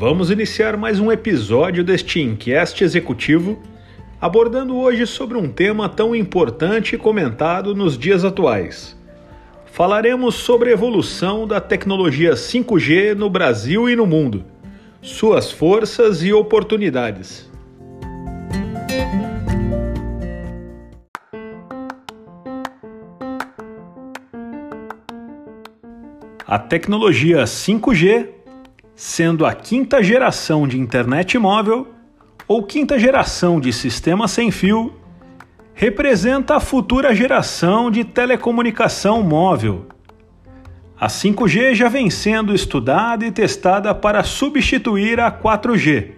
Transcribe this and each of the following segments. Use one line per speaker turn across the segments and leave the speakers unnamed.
Vamos iniciar mais um episódio deste Inquest Executivo, abordando hoje sobre um tema tão importante e comentado nos dias atuais. Falaremos sobre a evolução da tecnologia 5G no Brasil e no mundo, suas forças e oportunidades. A tecnologia 5G sendo a quinta geração de internet móvel ou quinta geração de sistema sem fio, representa a futura geração de telecomunicação móvel. A 5G já vem sendo estudada e testada para substituir a 4G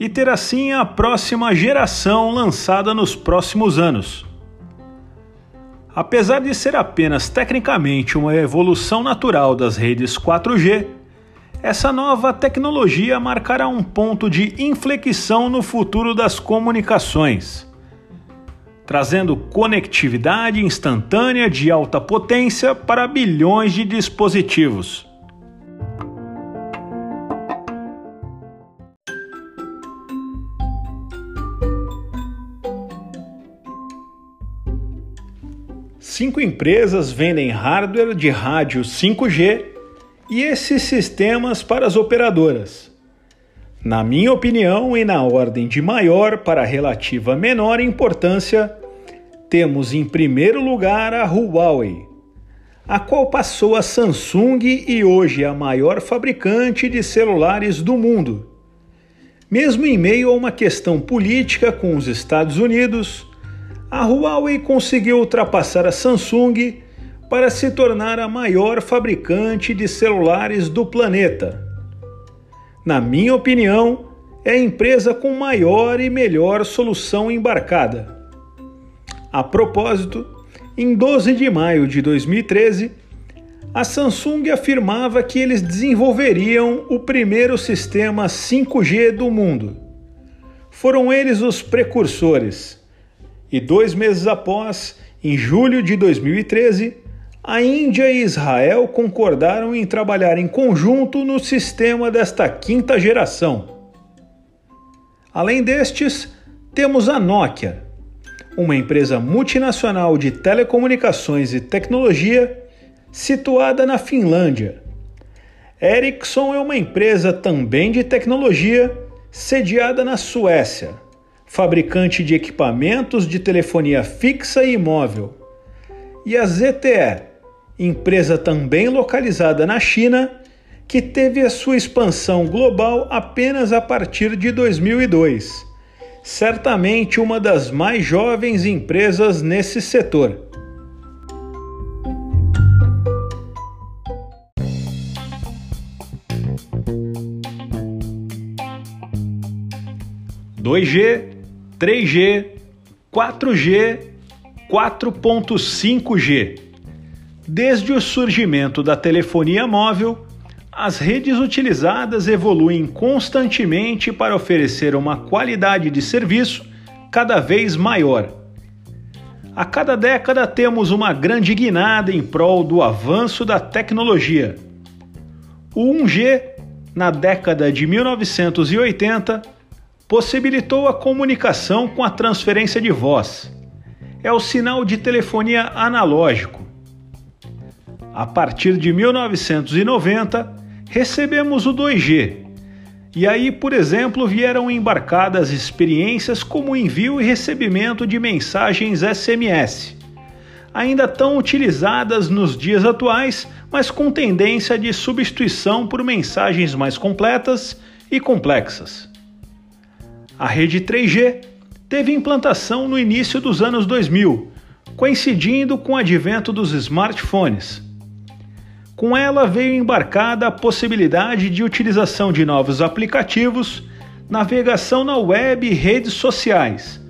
e ter assim a próxima geração lançada nos próximos anos. Apesar de ser apenas tecnicamente uma evolução natural das redes 4G, essa nova tecnologia marcará um ponto de inflexão no futuro das comunicações, trazendo conectividade instantânea de alta potência para bilhões de dispositivos. Cinco empresas vendem hardware de rádio 5G e esses sistemas para as operadoras. Na minha opinião, e na ordem de maior para relativa menor importância, temos em primeiro lugar a Huawei, a qual passou a Samsung e hoje é a maior fabricante de celulares do mundo. Mesmo em meio a uma questão política com os Estados Unidos, a Huawei conseguiu ultrapassar a Samsung para se tornar a maior fabricante de celulares do planeta. Na minha opinião, é a empresa com maior e melhor solução embarcada. A propósito, em 12 de maio de 2013, a Samsung afirmava que eles desenvolveriam o primeiro sistema 5G do mundo. Foram eles os precursores. E dois meses após, em julho de 2013, a Índia e Israel concordaram em trabalhar em conjunto no sistema desta quinta geração. Além destes, temos a Nokia, uma empresa multinacional de telecomunicações e tecnologia situada na Finlândia. Ericsson é uma empresa também de tecnologia sediada na Suécia, fabricante de equipamentos de telefonia fixa e móvel. E a ZTE, empresa também localizada na China, que teve a sua expansão global apenas a partir de 2002. Certamente uma das mais jovens empresas nesse setor. Dois G, 3G, 4G, 4.5G Desde o surgimento da telefonia móvel, as redes utilizadas evoluem constantemente para oferecer uma qualidade de serviço cada vez maior. A cada década temos uma grande guinada em prol do avanço da tecnologia. O 1G, na década de 1980, possibilitou a comunicação com a transferência de voz. É o sinal de telefonia analógico a partir de 1990, recebemos o 2G. E aí, por exemplo, vieram embarcadas experiências como envio e recebimento de mensagens SMS, ainda tão utilizadas nos dias atuais, mas com tendência de substituição por mensagens mais completas e complexas. A rede 3G teve implantação no início dos anos 2000, coincidindo com o advento dos smartphones Com ela veio embarcada a possibilidade de utilização de novos aplicativos, navegação na web e redes sociais,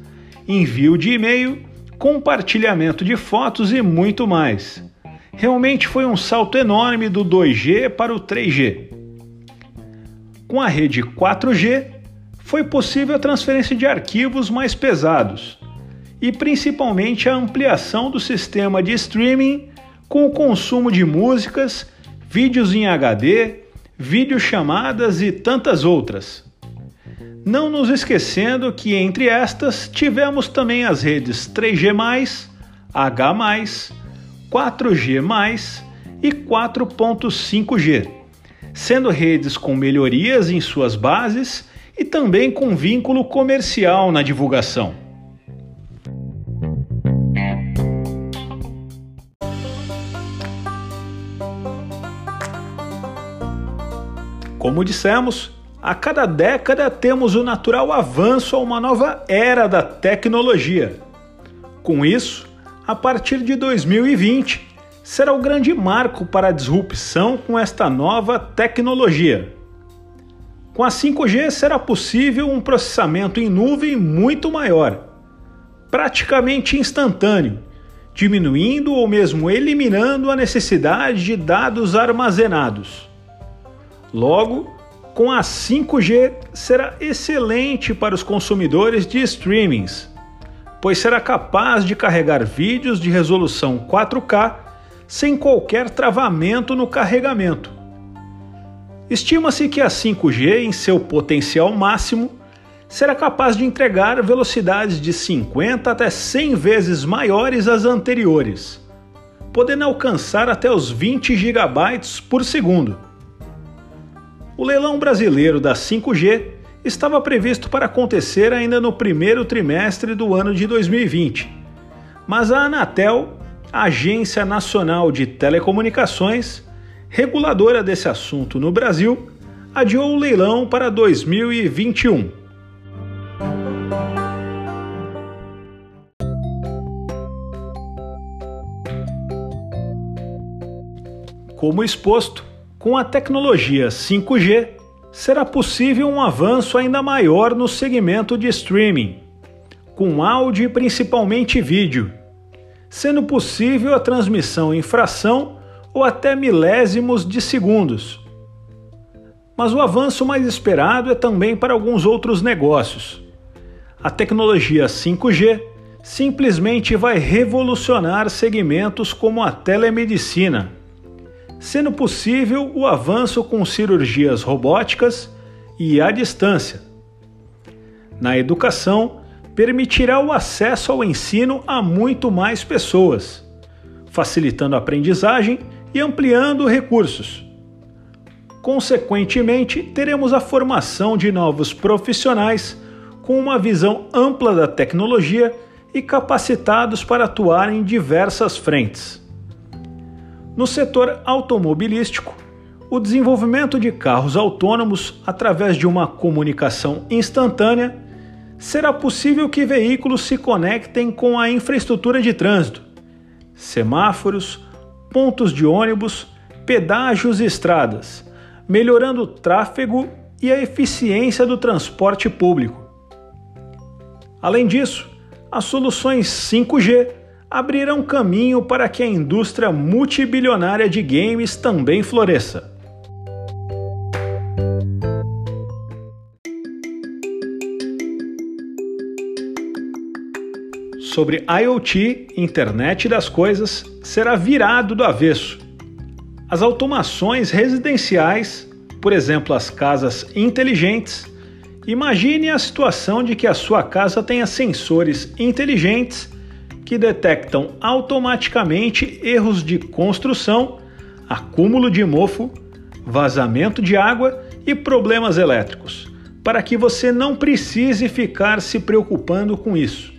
envio de e-mail, compartilhamento de fotos e muito mais. Realmente foi um salto enorme do 2G para o 3G. Com a rede 4G, foi possível a transferência de arquivos mais pesados e principalmente a ampliação do sistema de streaming com o consumo de músicas, vídeos em HD, videochamadas e tantas outras. Não nos esquecendo que entre estas tivemos também as redes 3G, H, 4G e 4.5G, sendo redes com melhorias em suas bases e também com vínculo comercial na divulgação. Como dissemos, a cada década temos o natural avanço a uma nova era da tecnologia. Com isso, a partir de 2020, será o grande marco para a disrupção com esta nova tecnologia. Com a 5G será possível um processamento em nuvem muito maior, praticamente instantâneo, diminuindo ou mesmo eliminando a necessidade de dados armazenados. Logo, com a 5G será excelente para os consumidores de streamings, pois será capaz de carregar vídeos de resolução 4K sem qualquer travamento no carregamento. Estima-se que a 5G, em seu potencial máximo, será capaz de entregar velocidades de 50 até 100 vezes maiores às anteriores, podendo alcançar até os 20 GB por segundo. O leilão brasileiro da 5G estava previsto para acontecer ainda no primeiro trimestre do ano de 2020, mas a Anatel, Agência Nacional de Telecomunicações, reguladora desse assunto no Brasil, adiou o leilão para 2021. Como exposto, com a tecnologia 5G, será possível um avanço ainda maior no segmento de streaming, com áudio e principalmente vídeo, sendo possível a transmissão em fração ou até milésimos de segundos. Mas o avanço mais esperado é também para alguns outros negócios. A tecnologia 5G simplesmente vai revolucionar segmentos como a telemedicina sendo possível o avanço com cirurgias robóticas e à distância. Na educação, permitirá o acesso ao ensino a muito mais pessoas, facilitando a aprendizagem e ampliando recursos. Consequentemente, teremos a formação de novos profissionais com uma visão ampla da tecnologia e capacitados para atuar em diversas frentes. No setor automobilístico, o desenvolvimento de carros autônomos através de uma comunicação instantânea será possível que veículos se conectem com a infraestrutura de trânsito, semáforos, pontos de ônibus, pedágios e estradas, melhorando o tráfego e a eficiência do transporte público. Além disso, as soluções 5G abrirão caminho para que a indústria multibilionária de games também floresça. Sobre IoT, Internet das Coisas, será virado do avesso. As automações residenciais, por exemplo, as casas inteligentes, imagine a situação de que a sua casa tenha sensores inteligentes que detectam automaticamente erros de construção, acúmulo de mofo, vazamento de água e problemas elétricos, para que você não precise ficar se preocupando com isso.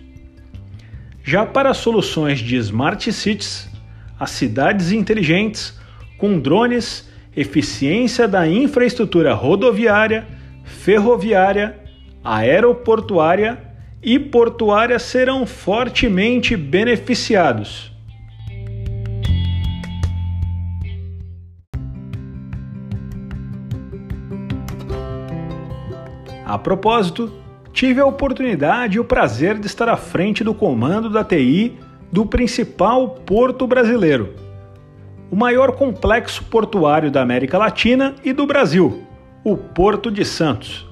Já para soluções de smart cities, as cidades inteligentes, com drones, eficiência da infraestrutura rodoviária, ferroviária, aeroportuária e portuária serão fortemente beneficiados. A propósito, tive a oportunidade e o prazer de estar à frente do comando da TI do principal porto brasileiro, o maior complexo portuário da América Latina e do Brasil, o Porto de Santos.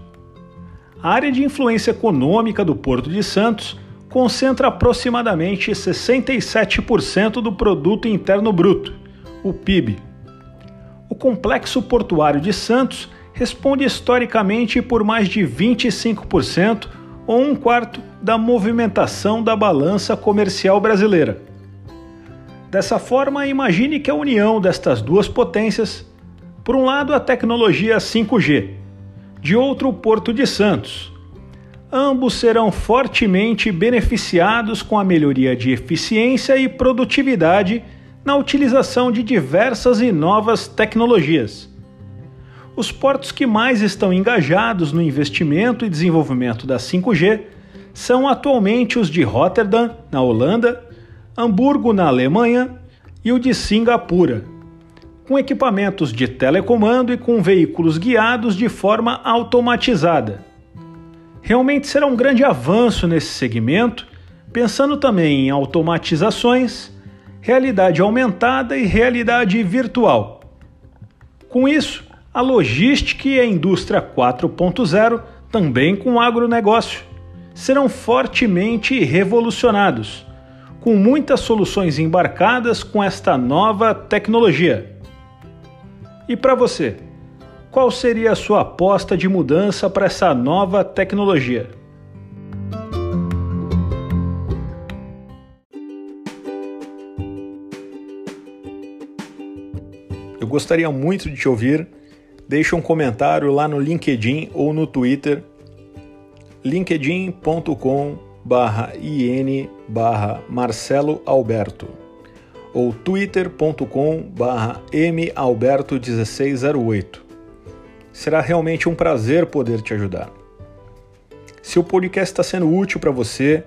A área de influência econômica do Porto de Santos concentra aproximadamente 67% do produto interno bruto, o PIB. O complexo portuário de Santos responde historicamente por mais de 25% ou um quarto da movimentação da balança comercial brasileira. Dessa forma, imagine que a união destas duas potências, por um lado a tecnologia 5G, de outro Porto de Santos, ambos serão fortemente beneficiados com a melhoria de eficiência e produtividade na utilização de diversas e novas tecnologias. Os portos que mais estão engajados no investimento e desenvolvimento da 5G são atualmente os de Rotterdam, na Holanda, Hamburgo, na Alemanha e o de Singapura, com equipamentos de telecomando e com veículos guiados de forma automatizada. Realmente será um grande avanço nesse segmento, pensando também em automatizações, realidade aumentada e realidade virtual. Com isso, a logística e a indústria 4.0, também com o agronegócio, serão fortemente revolucionados, com muitas soluções embarcadas com esta nova tecnologia. E para você, qual seria a sua aposta de mudança para essa nova tecnologia? Eu gostaria muito de te ouvir deixa um comentário lá no LinkedIn ou no Twitter linkedin.com barra in barra Marcelo Alberto ou twitter.com barra malberto1608. Será realmente um prazer poder te ajudar. Se o podcast está sendo útil para você,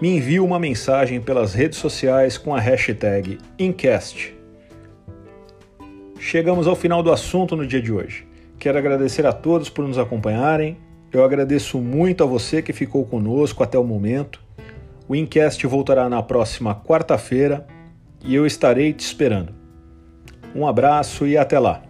me envie uma mensagem pelas redes sociais com a hashtag Incast Chegamos ao final do assunto no dia de hoje. Quero agradecer a todos por nos acompanharem. Eu agradeço muito a você que ficou conosco até o momento. O Incast voltará na próxima quarta-feira e eu estarei te esperando. Um abraço e até lá!